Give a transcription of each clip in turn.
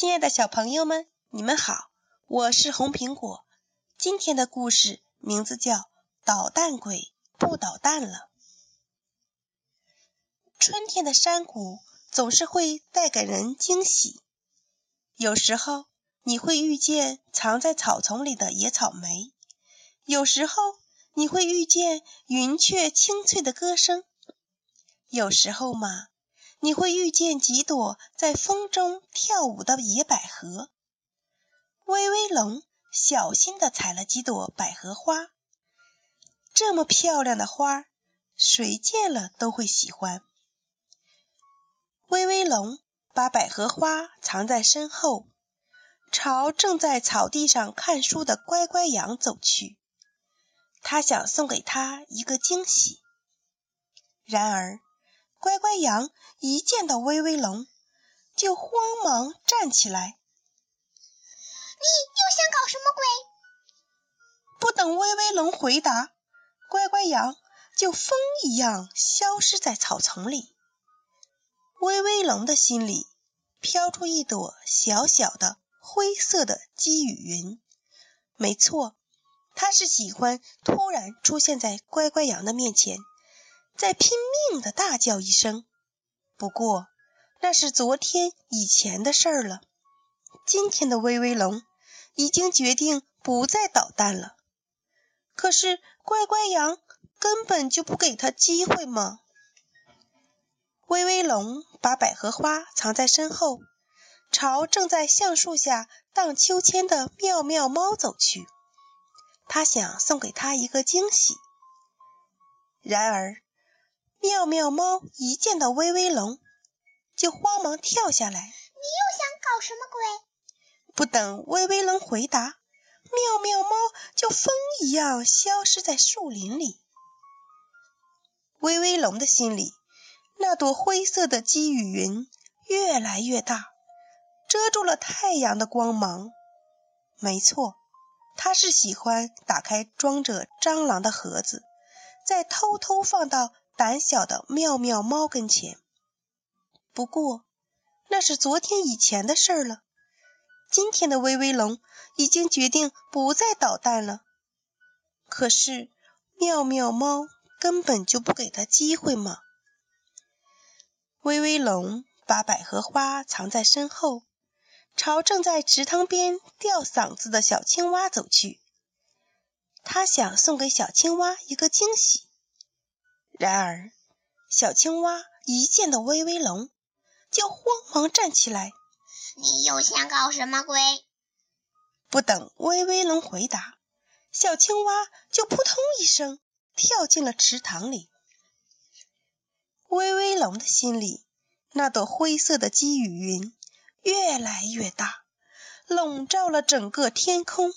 亲爱的小朋友们，你们好，我是红苹果。今天的故事名字叫《捣蛋鬼不捣蛋了》。春天的山谷总是会带给人惊喜，有时候你会遇见藏在草丛里的野草莓，有时候你会遇见云雀清脆的歌声，有时候嘛。你会遇见几朵在风中跳舞的野百合。威威龙小心地采了几朵百合花，这么漂亮的花，谁见了都会喜欢。威威龙把百合花藏在身后，朝正在草地上看书的乖乖羊走去。他想送给他一个惊喜。然而。乖乖羊一见到威威龙，就慌忙站起来。你又想搞什么鬼？不等威威龙回答，乖乖羊就风一样消失在草丛里。威威龙的心里飘出一朵小小的灰色的积雨云。没错，他是喜欢突然出现在乖乖羊的面前。在拼命的大叫一声，不过那是昨天以前的事儿了。今天的威威龙已经决定不再捣蛋了。可是乖乖羊根本就不给他机会嘛。威威龙把百合花藏在身后，朝正在橡树下荡秋千的妙妙猫走去。他想送给他一个惊喜。然而。妙妙猫一见到威威龙，就慌忙跳下来。你又想搞什么鬼？不等威威龙回答，妙妙猫就风一样消失在树林里。威威龙的心里，那朵灰色的积雨云越来越大，遮住了太阳的光芒。没错，他是喜欢打开装着蟑螂的盒子，再偷偷放到。胆小的妙妙猫跟前，不过那是昨天以前的事了。今天的威威龙已经决定不再捣蛋了。可是妙妙猫根本就不给他机会嘛。威威龙把百合花藏在身后，朝正在池塘边吊嗓子的小青蛙走去。他想送给小青蛙一个惊喜。然而，小青蛙一见到威威龙，就慌忙站起来。你又想搞什么鬼？不等威威龙回答，小青蛙就扑通一声跳进了池塘里。威威龙的心里，那朵灰色的积雨云越来越大，笼罩了整个天空。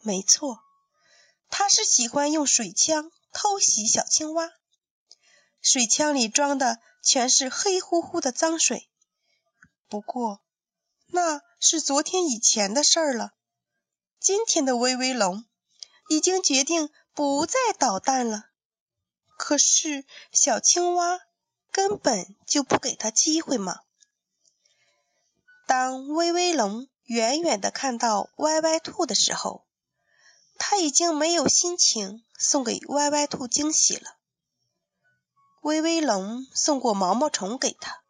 没错，他是喜欢用水枪。偷袭小青蛙，水枪里装的全是黑乎乎的脏水。不过那是昨天以前的事儿了。今天的威威龙已经决定不再捣蛋了。可是小青蛙根本就不给他机会嘛。当威威龙远远的看到歪歪兔的时候，他已经没有心情送给歪歪兔惊喜了。威威龙送过毛毛虫给他，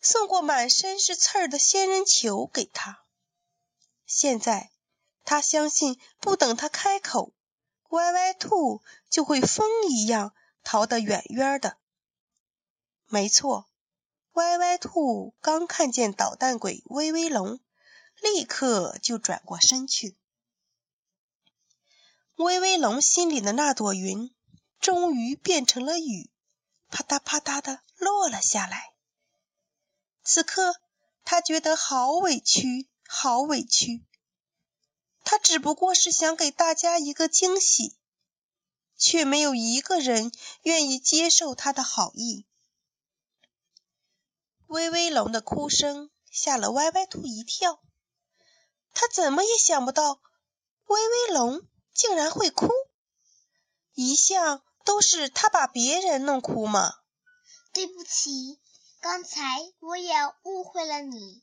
送过满身是刺儿的仙人球给他。现在他相信，不等他开口，歪歪兔就会风一样逃得远远的。没错，歪歪兔刚看见捣蛋鬼威威龙，立刻就转过身去。威威龙心里的那朵云，终于变成了雨，啪嗒啪嗒的落了下来。此刻，他觉得好委屈，好委屈。他只不过是想给大家一个惊喜，却没有一个人愿意接受他的好意。威威龙的哭声吓了歪歪兔一跳，他怎么也想不到，威威龙。竟然会哭，一向都是他把别人弄哭嘛。对不起，刚才我也误会了你。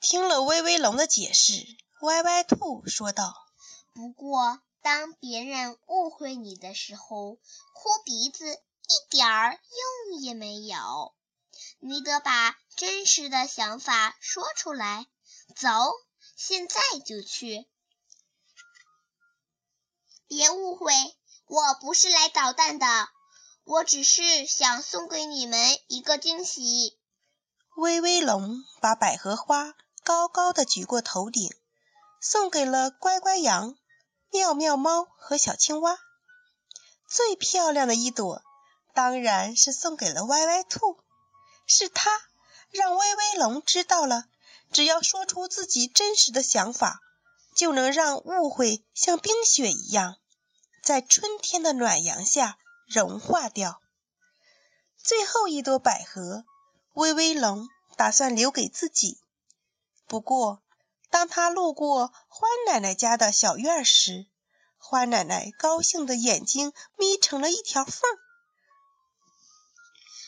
听了威威龙的解释，歪歪兔说道：“不过，当别人误会你的时候，哭鼻子一点儿用也没有。你得把真实的想法说出来。走，现在就去。别误会，我不是来捣蛋的，我只是想送给你们一个惊喜。”威威龙把百合花高高的举过头顶，送给了乖乖羊、妙妙猫和小青蛙。最漂亮的一朵，当然是送给了歪歪兔。是它让威威龙知道了，只要说出自己真实的想法，就能让误会像冰雪一样，在春天的暖阳下融化掉。最后一朵百合。威威龙打算留给自己，不过当他路过欢奶奶家的小院时，欢奶奶高兴的眼睛眯成了一条缝。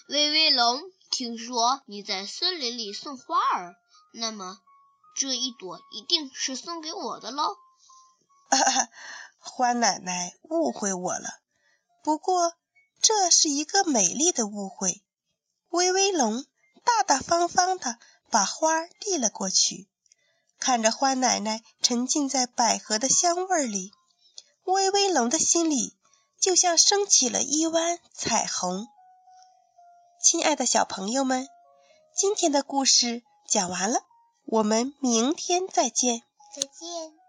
威威龙，听说你在森林里送花儿，那么这一朵一定是送给我的喽？欢奶奶误会我了，不过这是一个美丽的误会。威威龙。大大方方的把花递了过去，看着花奶奶沉浸在百合的香味里，威威龙的心里就像升起了一弯彩虹。亲爱的小朋友们，今天的故事讲完了，我们明天再见。再见。